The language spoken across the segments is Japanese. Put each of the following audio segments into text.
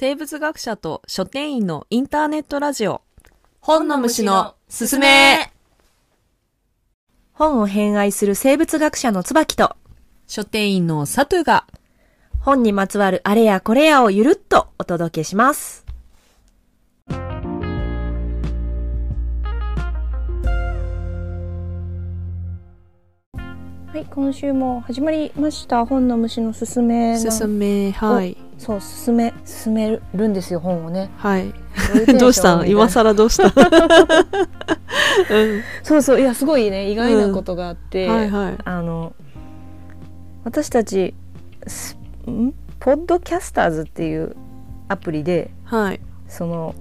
生物学者と書店員のインターネットラジオ。本の虫のすすめ。本を偏愛する生物学者の椿と書店員のサトゥが本にまつわるあれやこれやをゆるっとお届けします。はい、今週も始まりました。本の虫のすすめのす。すめはいそう進め進めるんですよ本をね。はい。どうした今更どうした？うん。そうそういやすごいね意外なことがあって、はいはい。あの私たちスん？ポッドキャスターズっていうアプリではい。その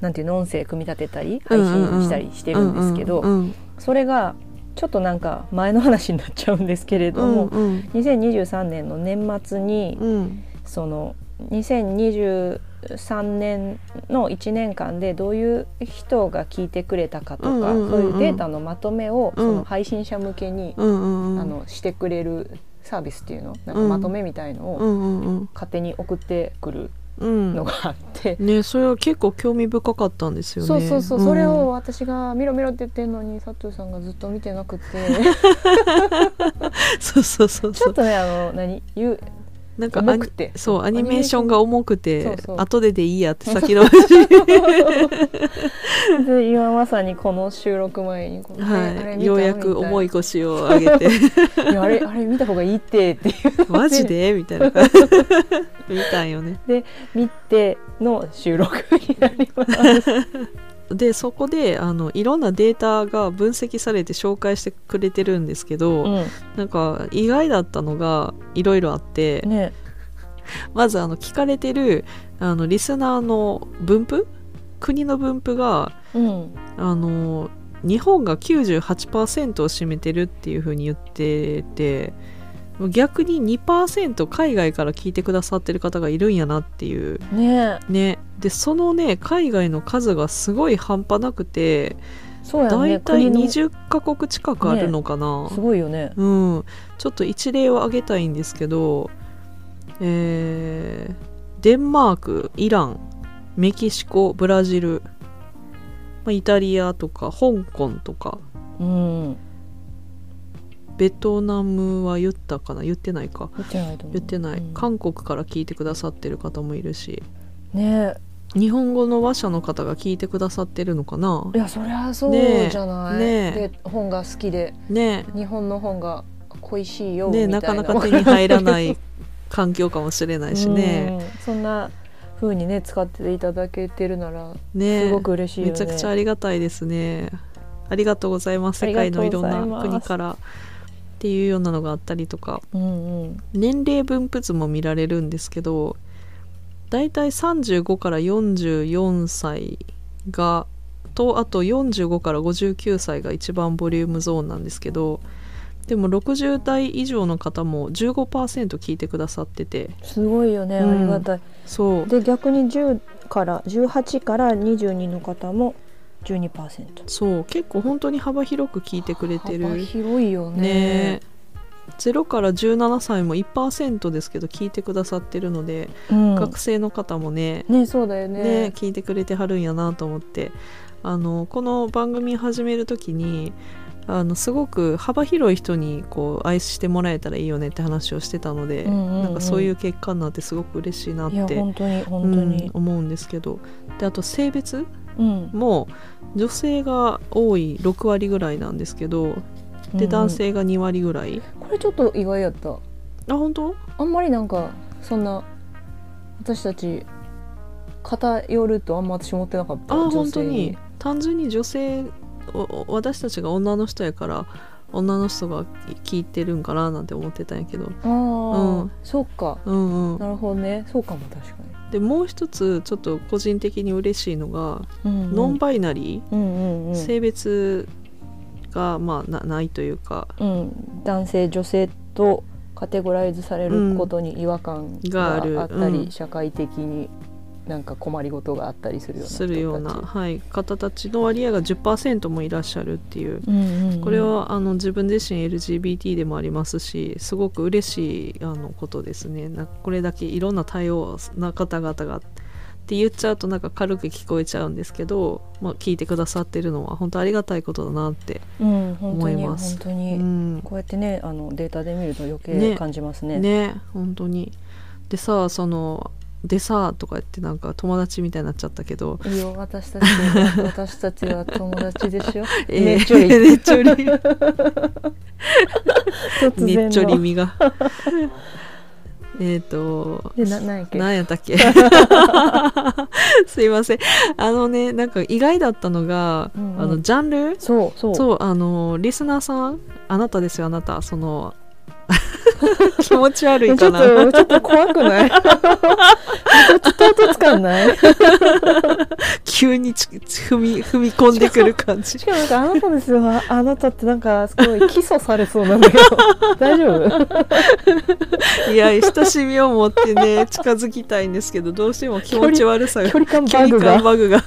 なんていうの音声組み立てたり配信したりしてるんですけど、うんうん。それがちょっとなんか前の話になっちゃうんですけれども、うんうん。2023年の年末に、うん。その2023年の1年間でどういう人が聞いてくれたかとか、うんうんうんうん。そういうデータのまとめをうん。その配信者向けに、うんうんうん。あのしてくれるサービスっていうのなんかうん。まとめみたいのをうんうんうん。勝手に送ってくるうんのがあって、ねそれは結構興味深かったんですよね。そうそうそう、ん。それを私が見ろ見ろって言ってるのに佐藤さんがずっと見てなくて そうそうそうそう。ちょっとねあの何？言うなんか重くて。そうアニメーションが重くてそうそう。後ででいいやって先の で今まさにこの収録前にはい、ようやく重い腰を上げて。いやあれあれ見た方がいいってっていう。マジで？みたいな。見たんよね。見ての収録になります。でそこであのいろんなデータが分析されて紹介してくれてるんですけど、うなんか意外だったのがいろいろあって、ん、ね。まずあの聞かれてるあのリスナーの分布国の分布がうん。あの日本が98%を占めてるっていう風に言ってて逆に2%海外から聞いてくださってる方がいるんやなっていう。ね。ね。でそのね海外の数がすごい半端なくてそうやだいたいね国の。20カ国近くあるのかな、すごいよね。うん、ちょっと一例を挙げたいんですけど、えーデンマークイランメキシコブラジル、まあ、イタリアとか香港とか。うんベトナムは言ったかな？言ってないか。言ってない。言ってない、うん。韓国から聞いてくださってる方もいるし。ね。日本語の話者の方が聞いてくださってるのかな？いやそりゃそうじゃない。ねえ。で本が好きで。ね日本の本が恋しいよねみたいな。なかなか手に入らない環境かもしれないしね。うん。そんな風にね使っていただけてるならねすごく嬉しいよね。めちゃくちゃありがたいですね。ありがとうございます。あ世界のいろんな国からっていうようなのがあったりとか。うんうん。年齢分布図も見られるんですけどだいたい35から44歳がとあと45から59歳が一番ボリュームゾーンなんですけどでも60代以上の方も15%聞いてくださってて。すごいよね、うん。ありがたい。そう。で逆に10から18から22の方も12%。そう結構本当に幅広く聞いてくれてる。幅広いよね。ね。0から17歳も1%ですけど聞いてくださってるので、うん、学生の方もねねそうだよね。ね聞いてくれてはるんやなと思って。あのこの番組始める時にあのすごく幅広い人にこう愛してもらえたらいいよねって話をしてたので、うんうんうん。なんかそういう結果になってすごく嬉しいなって本当に本当に。うん、思うんですけど。であと性別？うんも女性が多い6割ぐらいなんですけどで、うん。男性が2割ぐらい。これちょっと意外やった。あ本当？あんまりなんかそんな私たち偏るとあんま私思ってなかった。あ本当に？単純に女性私たちが女の人やから女の人が聞いてるんかななんて思ってたんやけど。ああ、うん。そうか。うんうん。なるほどね。そうかも確かでもう一つちょっと個人的に嬉しいのが、に。うんうん。ノンバイナリうんうんうー、ん。性別がまあなないというか。うん、男性女性とカテゴライズされることに違和感があったり、うん。社会的になんか困りごとがあったりするような人するような、はい、方たちの割合が10%もいらっしゃるっていう。うんうんうん。これはあの自分自身 LGBT でもありますしすごく嬉しいあのことですね。なこれだけいろんな多様な方々がって言っちゃうとなんか軽く聞こえちゃうんですけど、まあ、聞いてくださってるのは本当ありがたいことだなって、思います。う本当に、ん、こうやってねあのデータで見ると余計ね。感じますね。ね。本当に。でさそのでさとか言ってなんか友達みたいになっちゃったけど。いいよ私たち私たちは友達でしょ。えーねっちょり。ねっちょり。ねっちょり みが。えっとでななんやっやったっけ？すいません。あのねなんか意外だったのが、うんうん。あのジャンル？そうそう。そうあのリスナーさん？あなたですよあなた。その 気持ち悪いちょっかなとちょっと怖くない？ちょっと唐突感ない急にち踏み踏み込んでくる感じしかもなんかあなたですよああなたってなんかすごい起訴されそうなんだけど大丈夫いや親しみを持ってね近づきたいんですけどどうしても気持ち悪さが距離感バグが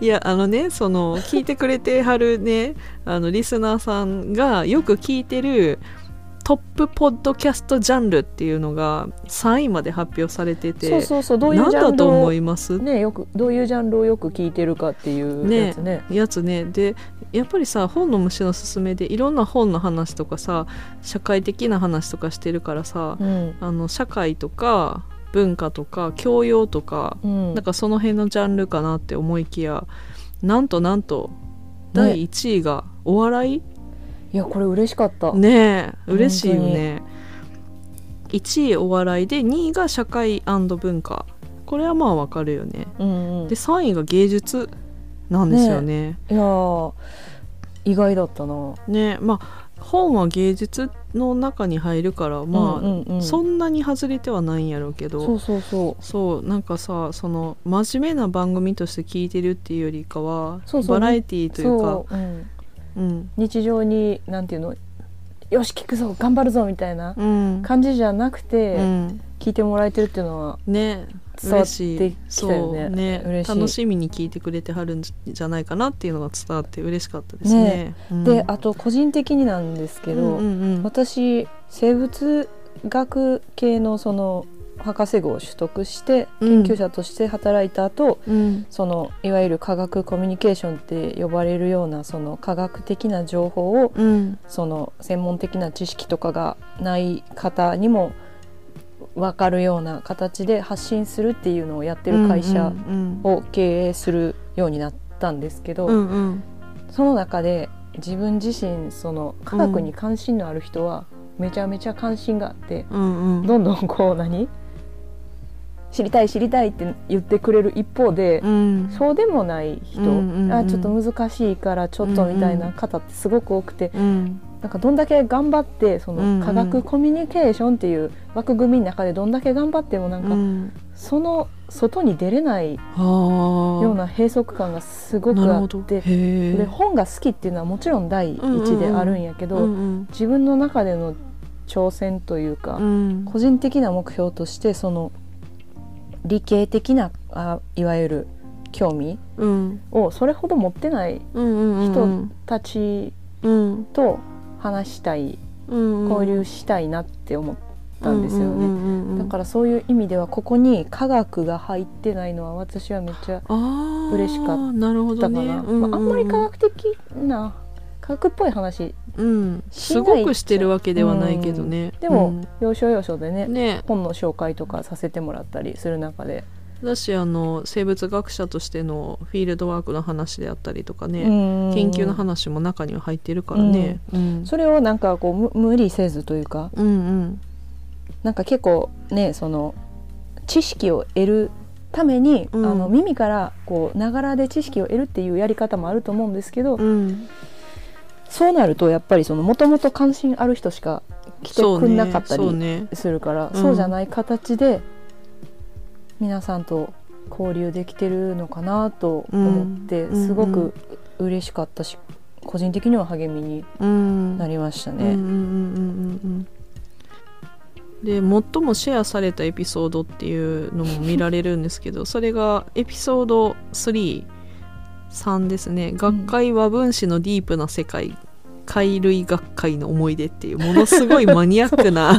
いやあのねその聞いてくれてはるねあのリスナーさんがよく聞いてるトップポッドキャストジャンルっていうのが3位まで発表されててそうそうそうどういうジャンル何だと思をいます？ねよくどういうジャンルをよく聞いてるかっていうやつね。やつね。でやっぱりさ本の虫のすすめでいろんな本の話とかさ社会的な話とかしてるからさ、うん。あの社会とか文化とか教養とか、うん。なんかその辺のジャンルかなって思いきやなんとなんと第1位がお笑い？いやこれ嬉しかった、ねえ嬉しいよね。1位お笑いで2位が社会文化。これはまあわかるよね。うんうん、で3位が芸術なんですよね。いやー意外だったな。ねまあ本は芸術の中に入るからまあ、うんうんうん。そんなに外れてはないんやろうけど。そうそうそそうなんかさその真面目な番組として聞いてるっていうよりかはそうそう。バラエティーうというか。そう、うん、うん。日常になんていうの？よし聞くぞ頑張るぞみたいなうん。感じじゃなくて、うん聞いてもらえてるっていうのはね伝わっていきたよね。ね嬉しい。楽しみに聞いてくれてはるんじゃないかなっていうのが伝わって嬉しかったですね。うん。であと個人的になんですけど、うんうんうん。私生物学系のその博士号を取得してうん。研究者として働いた後、うん。そのいわゆる科学コミュニケーションって呼ばれるようなその科学的な情報をうん。その専門的な知識とかがない方にも分かるような形で発信するっていうのをやってる会社うんを経営するようになったんですけど、うんうんその中で自分自身その科学に関心のある人はめちゃめちゃ関心があって、うんうん。どんどんこう何知りたい知りたいって言ってくれる一方で、うん。そうでもない人、うんうんうん。あちょっと難しいからちょっとみたいな方ってすごく多くて、うんなんかどんだけ頑張ってその科学コミュニケーションっていう枠組みの中でどんだけ頑張ってもなんかうん。その外に出れないはあような閉塞感がすごくあってで本が好きっていうのはもちろん第一であるんやけど、うんうん自分の中での挑戦というか、うん。個人的な目標としてその理系的なあいわゆる興味うん。をそれほど持ってない人たちうん。と話したい、うん交流したいなって思ったんですよね。だかららそういう意味ではここに科学が入ってないのは私はめっちゃ嬉しかっな。るほだかどね。な、うんうんうん。まあ、あんまり科学的な科学っぽい話うん。すごくしてるわけではないけどね。でも、要所要所でねうんね。本の紹介とかさせてもらったりする中で、だしあの生物学者としてのフィールドワークの話であったりとかね、うん。研究の話も中には入ってるからね、うんそれをなんかこう無無理せずというかうんうん。なんか結構ねその知識を得るために、うん。あの耳からこうながらで知識を得るっていうやり方もあると思うんですけど、うん。そうなるとやっぱりそのもともと関心ある人しか来てくんなかったりそうね。するからうん。そうじゃない形で皆さんと交流できてるのかなと思って、うんすごく嬉しかったし個人的には励みにうん。なりましたね。で最もシェアされたエピソードっていうのも見られるんですけど それがエピソード33ですね「学会和分子のディープな世界」貝類学会の思い出っていうものすごいマニアックな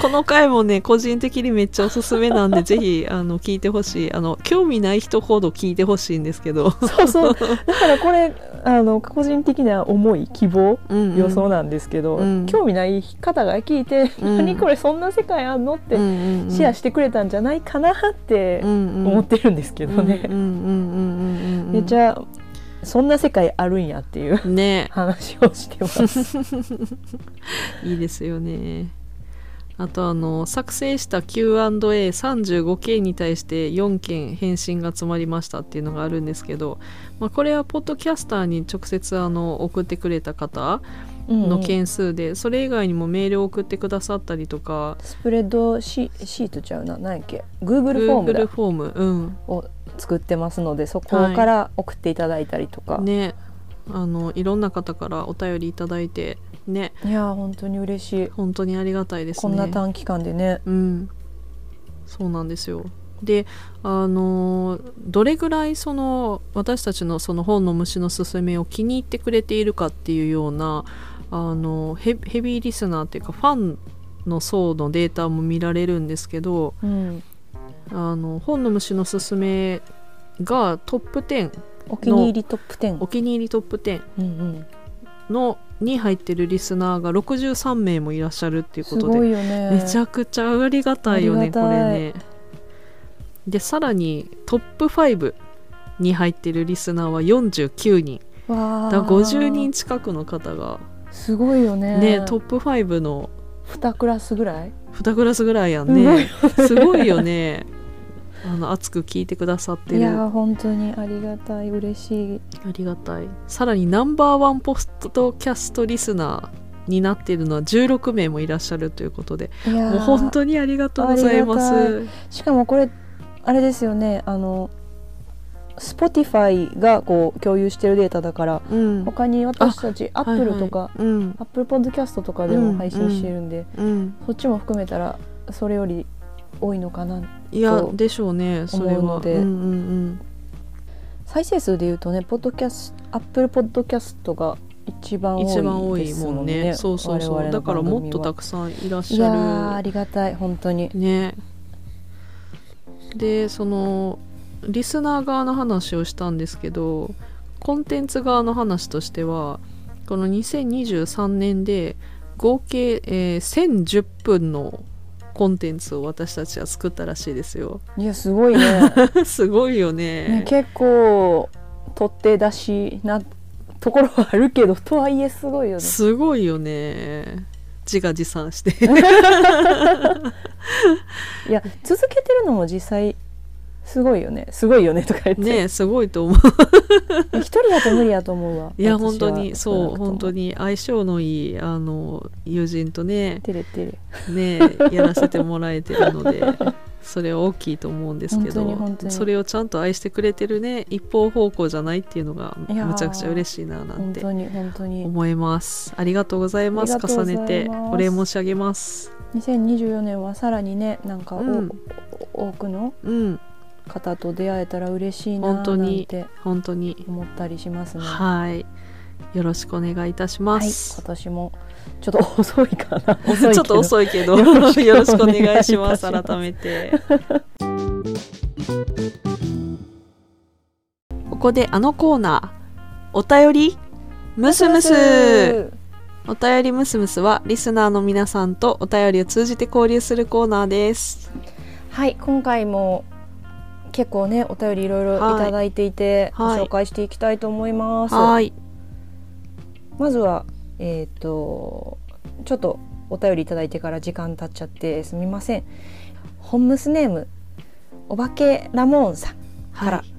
この回もね個人的にめっちゃおすすめなんでぜひあの聞いてほしい。あの興味ない人ほど聞いてほしいんですけど、そうそう。だからこれあの個人的な思い希望うんうん。予想なんですけど、うん。興味ない方が聞いて、うん。何これそんな世界あんのってうんうんうん。シェアしてくれたんじゃないかなって思ってるんですけどね、めっちゃそんな世界あるんやっていうね。話をしてます。いいですよね。あとあの作成した Q&A35 件に対して4件返信が集まりましたっていうのがあるんですけど、まあ、これはポッドキャスターに直接あの送ってくれた方の件数で、それ以外にもメールを送ってくださったりとか。スプレッドシシートちゃうな。何やっけ？Google フォーム Google だフォーム。うん。を作ってますのでそこから送っていただいたりとか、ね。あのいろんな方からお便りいただいてね。いやー本当に嬉しい。本当にありがたいですね。こんな短期間でね。うん。そうなんですよ。であのどれぐらいその私たちのその本の虫のすすめを気に入ってくれているかっていうようなあのヘヘビーリスナーっていうかファンの層のデータも見られるんですけどうんあの本の虫のすすめがトップ10お気に入りトップ10お気に入りトップ10うんうんのに入ってるリスナーが63名もいらっしゃるっていうすことでごいよね。めちゃくちゃありがたいよねこれね。でさらにトップ5に入ってるリスナーは49人。わだから50人人近くの方がすごいよね。ねトップ5の2クラスぐらい？2クラスぐらいやんね。すごいよね。あの熱く聞いてくださっているやー本当にありがたい。嬉しい。ありがたい。さらにナンバーワンポストキャストリスナーになっているのは16名もいらっしゃるということでもう本当にありがとうございます。しかもこれあれですよね。あの Spotify がこう共有してるデータだからうん。他に私たち Apple とか、はい。はいうん。Apple Podcast とかでも配信してるんで、うんそっちも含めたらそれより多いのかないとやでしょうねそれ思うので。はうんうん再生数でいうとねポッドキャス Apple Podcast が一番うん、多い一番多いですもんね。ねそうそうそう。だからもっとたくくさんいらっいやしゃーありがたい本当に。るね。でそのリスナー側の話をしたんですけどコンテンツ側の話としてはこの2023年で合計、えー1010分のコンテンツを私たちは作ったらしいですよ。いやすごいね。すごいよね。ね結構取って出しなところはあるけどとはいえすごいよね。すごいよね。自画自賛して。いや続けてるのも実際すごいよね。すごいよねとか言って、ねすごいと思う。一人だと無理やと思うわいや本当に。そう本当に。相性のいいあの友人とね照れてる。ねやらせてもらえてるので それは大きいと思うんですけどそれをちゃんと愛してくれてるね一方方向じゃないっていうのがむちゃくちゃ嬉しいななんて本当に本当に。思います。ありがとうございます重ねて。お礼申し上げます。2024年はさらにねなんかお、うん。多くのうん方と出会えたら嬉しいな本当になんて本当に。思ったりしますね。はい。よろしくお願いいたしまはい。す、今年もちょっと遅いかな。ちょっと遅いけど。よろしくお願いします。改めて。ここであのコーナーお便りムスムス。お便りムスムスはリスナーの皆さんとお便りを通じて交流するコーナーです。はい今回も結構ねお便りいろい。ろいただいていて、はい。ご紹介していきたいと思います、はい。まずはえっ、とちょっとお便りいただいてから時間経っちゃってすみません。ホンムスネームおばけラモーンさんからはい。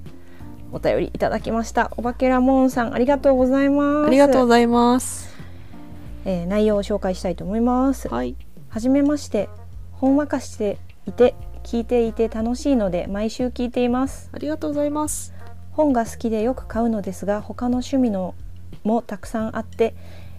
お便りいただきました、おばけラモーンさんありがとうございます。ありがとうございます。えー内容を紹介したいと思います。はい。はじめましてほんわかしていて聞いていて楽しいので毎週聞いています。ありがとうございます。本が好きでよく買うのですが他の趣味のもたくさんあって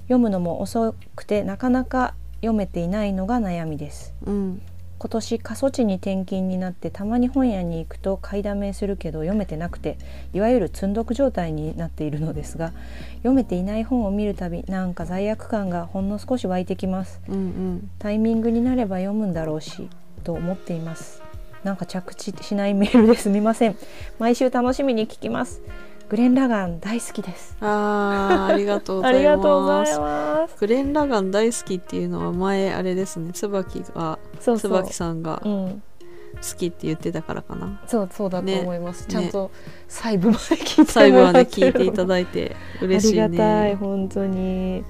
読むのも遅くてなかなか読めていないのが悩みです。うん。今年過疎地に転勤になってたまに本屋に行くと買いだめするけど読めてなくていわゆる積んどく状態になっているのですが読めていない本を見るたびなんか罪悪感がほんの少し湧いてきます。うんうん。タイミングになれば読むんだろうしと思っています。なんか着地しないメールです。みません。毎週楽しみに聞きます。グレン・ラガン大好きです。あーありがとうござあいます。りがとうございます。グレン・ラガン大好きっていうのは前あれですね。椿がそう椿さんが好うん。きって言ってたからかな。そうそうだと思います、ね。ちゃんと細部まで聞いて最後はねもらってる聞いていただいて嬉しいありがたいね本当に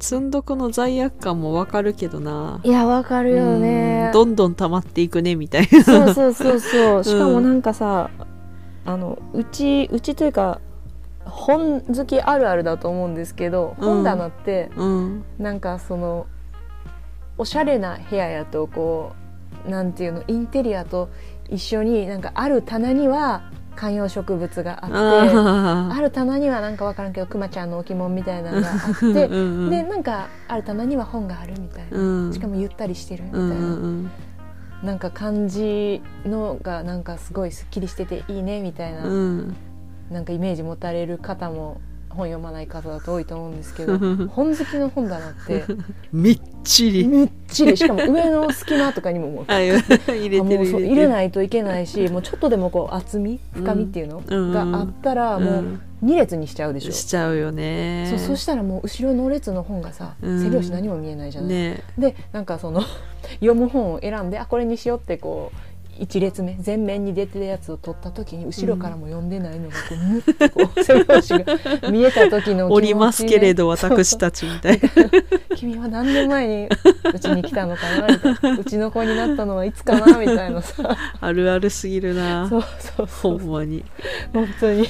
積んどくの罪悪感もわかるけどな。いやわかるよね。うん。どんどん溜まっていくねみたいな。そうそうそうそう。しかもなんかさ、あのうちうちというか本好きあるあるだと思うんですけど、うん。本棚ってうん。なんかそのおしゃれな部屋やとこうなんていうのインテリアと一緒になんかある棚には観葉植物があってあある棚にはなんかわからんけどくまちゃんの置物みたいなのがあっーてうんうんでなんかある棚には本があるみたいな、うん。しかもゆったりしてるみたいな、うんうんなんか感じのがなんかすごいすっきりしてていいねみたいな、うんうん。なんかイメージ持たれる方も本読まない方だと多いと思うんですけど 本好きの本棚って。みっちり。みっちり。しかも上の隙間とかにもも 入れもうそう入入れないといけないしもうちょっとでもこう厚み深みっていうの、うんがあったらもう2列にしちゃうでしょ、しちゃうよね。そうそしたらもう後ろの列の本がさうん。背表紙何も見えないじゃない、ね。でなんかその読む本を選んであこれにしようってこう1列目前面に出てるやつを取った時に後ろからも読んでないのがこうムッてこう背表紙が見えた時のおりますけれど私たちみたいな。君は何年前にうちに来たのかなみたいな。うちの子になったのはいつかなみたいなさ。あるあるすぎるな。そうそうそほう。んまに。本当に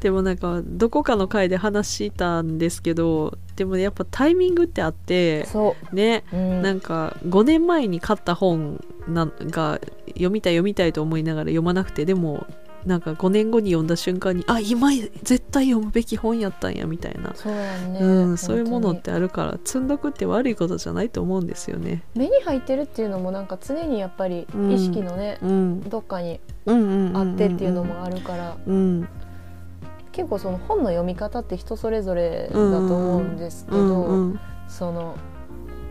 でもなんかどこかの回で話したんですけどでもやっぱタイミングってあってそねう、うん、なんか5年前に買った本なんが読みたい読みたいと思いながら読まなくてでもなんか5年後に読んだ瞬間にあ今絶対読むべき本やったんやみたいな、そうやね、うん、そういうものっ本てあるから積んどくって悪いことじゃないと思うんですよね。目に入ってるっていうのもなんか常にやっぱりうん意識のね、うん、どっかにあってっていうのもあるから、うん結構その本の読み方って人それぞれだと思うんですけど、うんうん。その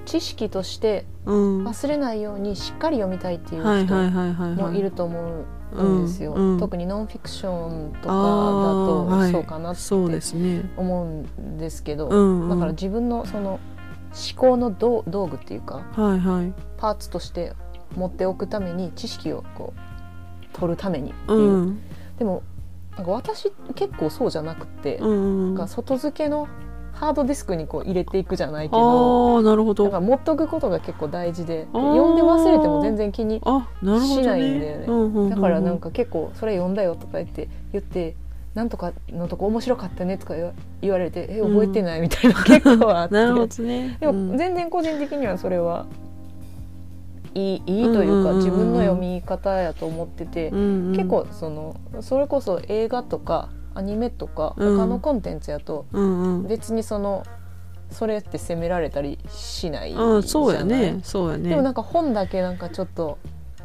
知識としてうん。忘れないようにしっかり読みたいっていうはいはい人はいはいはい。もいると思うんですよ、うんうん。特にノンフィクションとかだといそうかなって。思うんですけど、うんうん。だから自分のその思考の道道具っていうかはいはい。パーツとして持っておくために知識をこう取るためにっていう、うん。でもなんか私結構そうじゃなくて、うんうん。なんか外付けのハードディスクにこう入れていくじゃないけどああなるほど。なんか持っとくことが結構大事で読んで忘れても全然気に。しないんだよねうんうんうんうんだからなんか結構それ読んだよとか言って言ってなんとかのとこ面白かったねとか言われてえ覚えてないみたいな結構あって、なるほどね。でうんも全然個人的にはそれはいいいいというか自分の読み方やと思ってて、うんうん。結構そのそれこそ映画とかアニメとかうん。他のコンテンツやと。別にそのそれって責められたりしないじゃないうんそうやねそうやね。でもなんか本だけなんかちょっと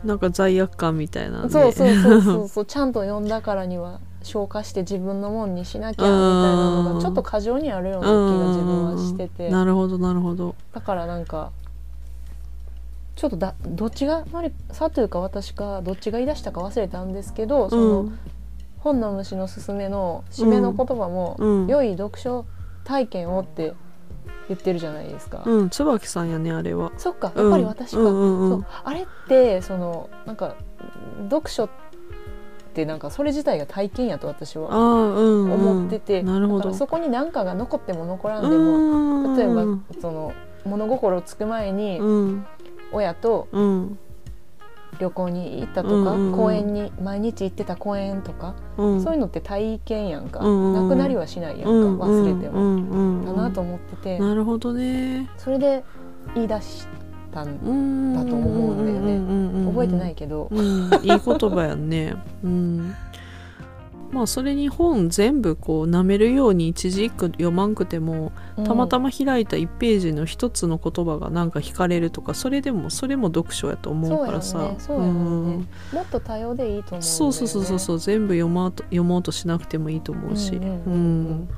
なんか罪悪感みたいな、ね。そうそうそうそうそう ちゃんと読んだからには消化して自分のもんにしなきゃみたいなのがちょっと過剰にあるような気が自分はしてて。なるほどなるほど。だからなんかちょっとだどっちがマリさというか私かどっちが言い出したか忘れたんですけどその、うん本の虫のすすめの締めの言葉も、うん良い読書体験をって言ってるじゃないですか。うん椿さんやねあれは。そっかうんやっぱり私か、うんうんうんそうあれってそのなんか読書ってなんかそれ自体が体験やと私はああうん、うん。思ってて、なるほど。そこに何かが残っても残らんでも、も例えばその物心つく前にうん親とうん。旅行に行ったとか、うん公園に毎日行ってた公園とか、うん。そういうのって体験やんか、うんなくなりはしないやんか、うん忘れても、うん。うんうんだなと思ってて、なるほどね。それで言い出したんうんだと思うんだよね。ね覚えてないけど、うん、いい言葉やんね。うん。まあそれに本全部こう舐めるように一字一句読まんくてもたまたま開いた1ページの一つの言葉がなんか惹かれるとかそれでもそれも読書やと思うからさ。そうもっと多様でいいと思う、ね、そうそうそうそう。そう全部読もうと読もうとしなくてもいいと思うし。うん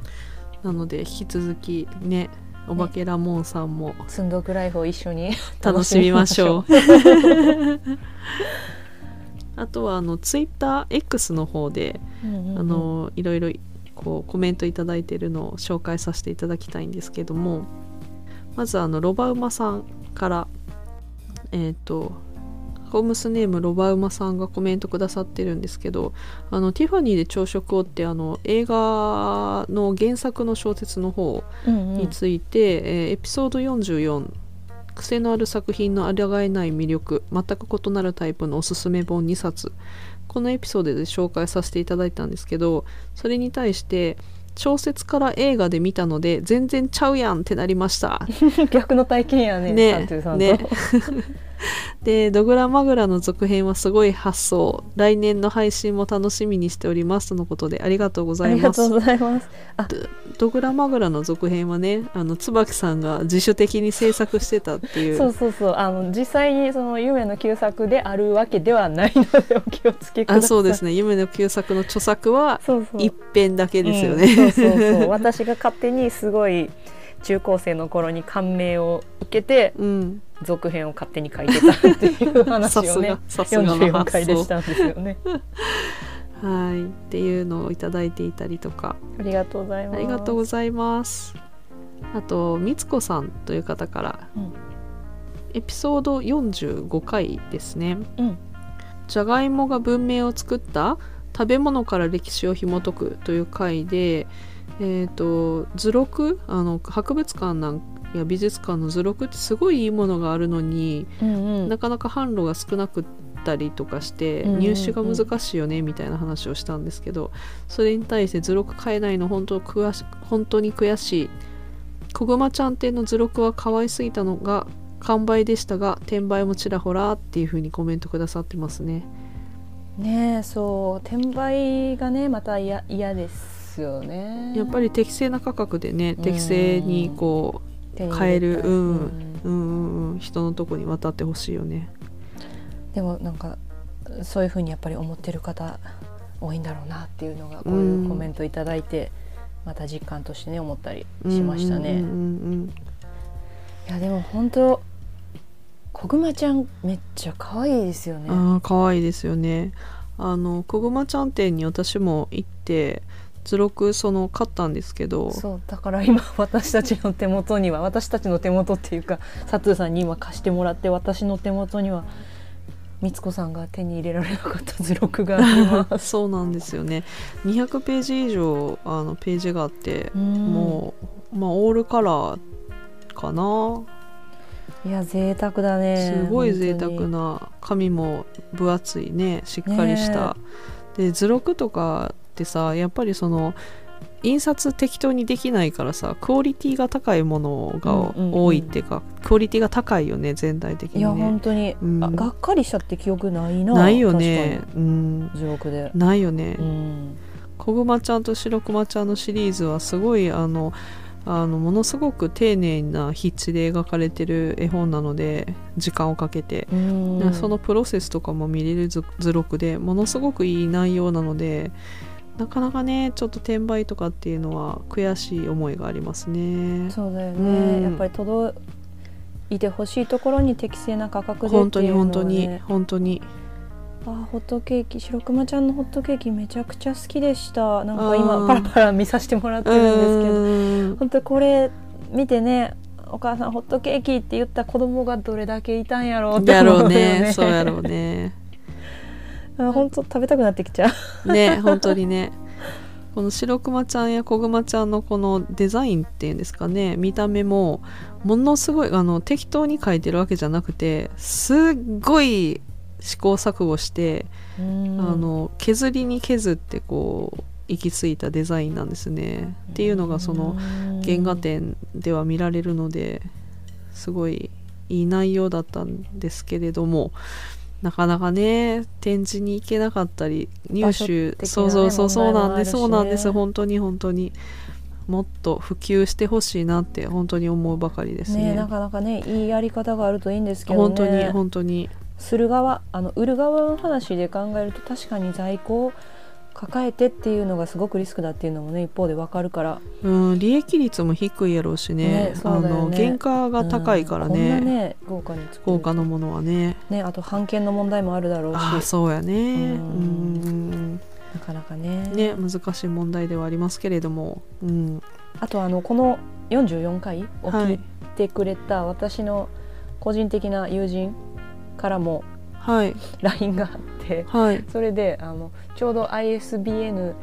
なので引き続きねお化けラモンさんも積んどくライフを一緒に楽しみましょう。あとはあのツイッター X の方で、うんうんうん。あのいろいろこうコメントいただいているのを紹介させていただきたいんですけどもまずあのロバウマさんからえっ、とホームスネームロバウマさんがコメントくださってるんですけど「あのティファニーで朝食を」ってあの映画の原作の小説の方うんうん。について、えーエピソード44癖のある作品の抗えない魅力全く異なるタイプのおすすめ本2冊。このエピソードで紹介させていただいたんですけどそれに対して小説から映画で見たので全然ちゃうやんってなりました。逆の体験やねねね で「ドグラマグラ」の続編はすごい発想。来年の配信も楽しみにしております。とのことでありがとうござあいます。りがとうございます。ドグラマグラの続編はねあの椿さんが自主的に制作してたっていう。そうそうそう。あの実際にその夢の旧作であるわけではないのでお気をつけください。あそうですね。夢の旧作の著作は一編だけですようんね、そうそうそう。私が勝手にすごい中高生の頃に感銘を受けてうん。続編を勝手に書いてたっていう話をねがさすがの44発想回でしたんですよね。はい。っていうのをいただいていたりとか。ありがとうございます。ありがとうございます。あとみつこさんという方から、うん。エピソード45回ですね。うん。じゃがいもが文明を作った食べ物から歴史を紐解くという回で、えー、と図録あの博物館なんや美術館の図録ってすごいいいものがあるのに、うんうん。なかなか販路が少なくったりとかして入手が難しいよねみたいな話をしたんですけどそれに対して図録買えないの本当悔し本当に悔しい。こぐまちゃん店の図録は可愛すぎたのが完売でしたが転売もちらほらっていう風にコメントくださってますね。ねえそう。転売がねまた嫌嫌ですよね。やっぱり適正な価格でね適正にこ手に入買えるうんう、うんうんうん、人のとこに渡ってほしいよね。でもなんかそういうふうにやっぱり思ってる方多いんだろうなっていうのがこういうコメントいただいて、また実感としてね思ったりしましたね。いやでも本当こぐまちゃんめっちゃ可愛いですよね。ああ可愛いですよね。あのこぐまちゃん店に私も行って図録その買ったんですけどそうだから今 私たちの手元には私たちの手元っていうかサトゥーさんに今貸してもらって私の手元にはみつこさんが手に入れられなかった図録があります。そうなんですよね。200ページ以上あのページがあって、もう、まあ、オールカラーかな。うんいや贅沢だね。すごい贅沢な紙も分厚いねしっかりした、で図録とかってさやっぱりその印刷適当にできないからさクオリティが高いものがうんうんうん。多いっていうか、クオリティが高いよね全体的いやにね本当に、うん。あがっかりしたって記憶ないな。ないよね。確うん。かに図録で。ないよね、うん。こぐまちゃんと白くまちゃんのシリーズはすごいあのあのものすごく丁寧な筆致で描かれてる絵本なので時間をかけて、そのプロセスとかも見れる図図録でものすごくいい内容なのでなかなかねちょっと転売とかっていうのは悔しい思いがありますね。そうだよね、うん。やっぱり届いてほしいところに適正な価格で本当にっていうのは、ね、本当に本当にあホットケーキ。白熊ちゃんのホットケーキめちゃくちゃ好きでした。なんかあ今ーパラパラ見させてもらってるんですけど。うん。本当これ見てねお母さんホットケーキって言った子供がどれだけいたんやろうってやろう思うよね。そうやろうね。あ本当食べたくなってきちゃう。ね本当にね。この白くまちゃんやこぐまちゃんのこのデザインっていうんですかね。見た目もものすごいあの適当に描いてるわけじゃなくてすっごい試行錯誤して、ああの削りに削ってこう行き着いたデザインなんですね。っていうのがその原画展では見られるのですごいいい内容だったんですけれどもなかなかね展示に行けなかったり入手、ねそうそうそうそうなんです、ねそうなんです。本当に本当にもっと普及してほしいなって本当に思うばかりですね。ねなかなかねいいやり方があるといいんですけどね。本当に本当に。する側あの売る側の話で考えると確かに在庫を抱えてっていうのがすごくリスクだっていうのもね一方でわかるから。うん利益率も低いやろうしね。ねあそうだよね。の原価が高いからうんね,、ね豪華に作る。高価のものはね。ねあと版権の問題もあるだろうし。ああそうやね。ううん。んなかなかね。ね難しい問題ではありますけれども。うん。あとあのこの44回を聞いてくれた私の個人的な友人からもはい LINE があってはい。それであのちょうど ISBN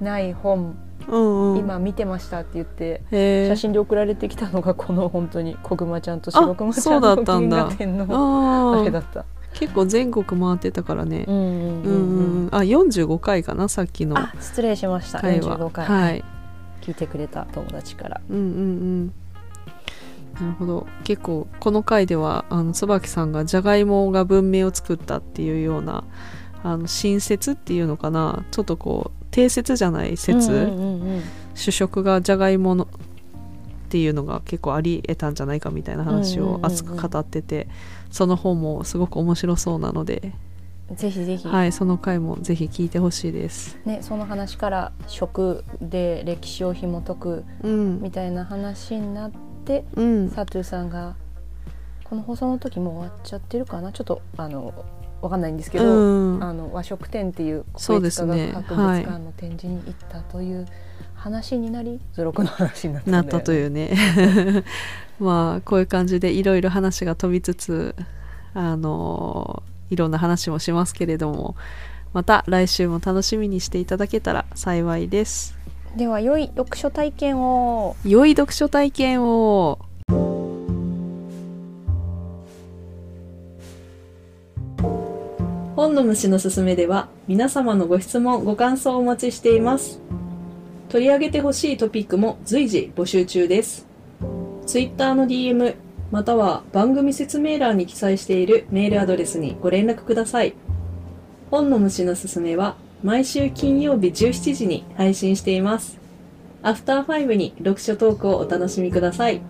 ない本うんうん。今見てましたって言って写真で送られてきたのがこの本当に小熊ちゃんと白熊ちゃのだったんだ。原画展のああれだあった。結構全国回ってたからね。うんうんうんうん。うんうんうん。あ45回かなさっきの。あ失礼しました。回は45回、はい。聞いてくれた友達から。うんうんうんなるほど。結構この回ではあの椿さんがじゃがいもが文明を作ったっていうようなあの新説っていうのかな。ちょっとこう定説じゃない説、うんうんうんうん。主食がじゃがいものっていうのが結構あり得たんじゃないかみたいな話を熱く語ってて、その本もすごく面白そうなので、ぜひぜひ、はい、その回もぜひ聞いてほしいです。ね、その話から食で歴史を紐解くうん、みたいな話になってうん、サトゥーさんがこの放送の時もう終わっちゃってるかな？ちょっとあのわかんないんですけど、うん。あの和食店っていうそうですね。国立科学博物館の展示に行ったという話になり、図録の話になったねなったというね。まあこういう感じでいろいろ話が飛びつつあのいろんな話もしますけれどもまた来週も楽しみにしていただけたら幸いですでは良い読書体験を。良い読書体験を。本の虫のすすめでは皆様のご質問ご感想をお待ちしています。取り上げてほしいトピックも随時募集中です。ツイッターの DM または番組説明欄に記載しているメールアドレスにご連絡ください。本の虫のすすめは毎週金曜日17時に配信していますアフターファイブに読書トークをお楽しみください。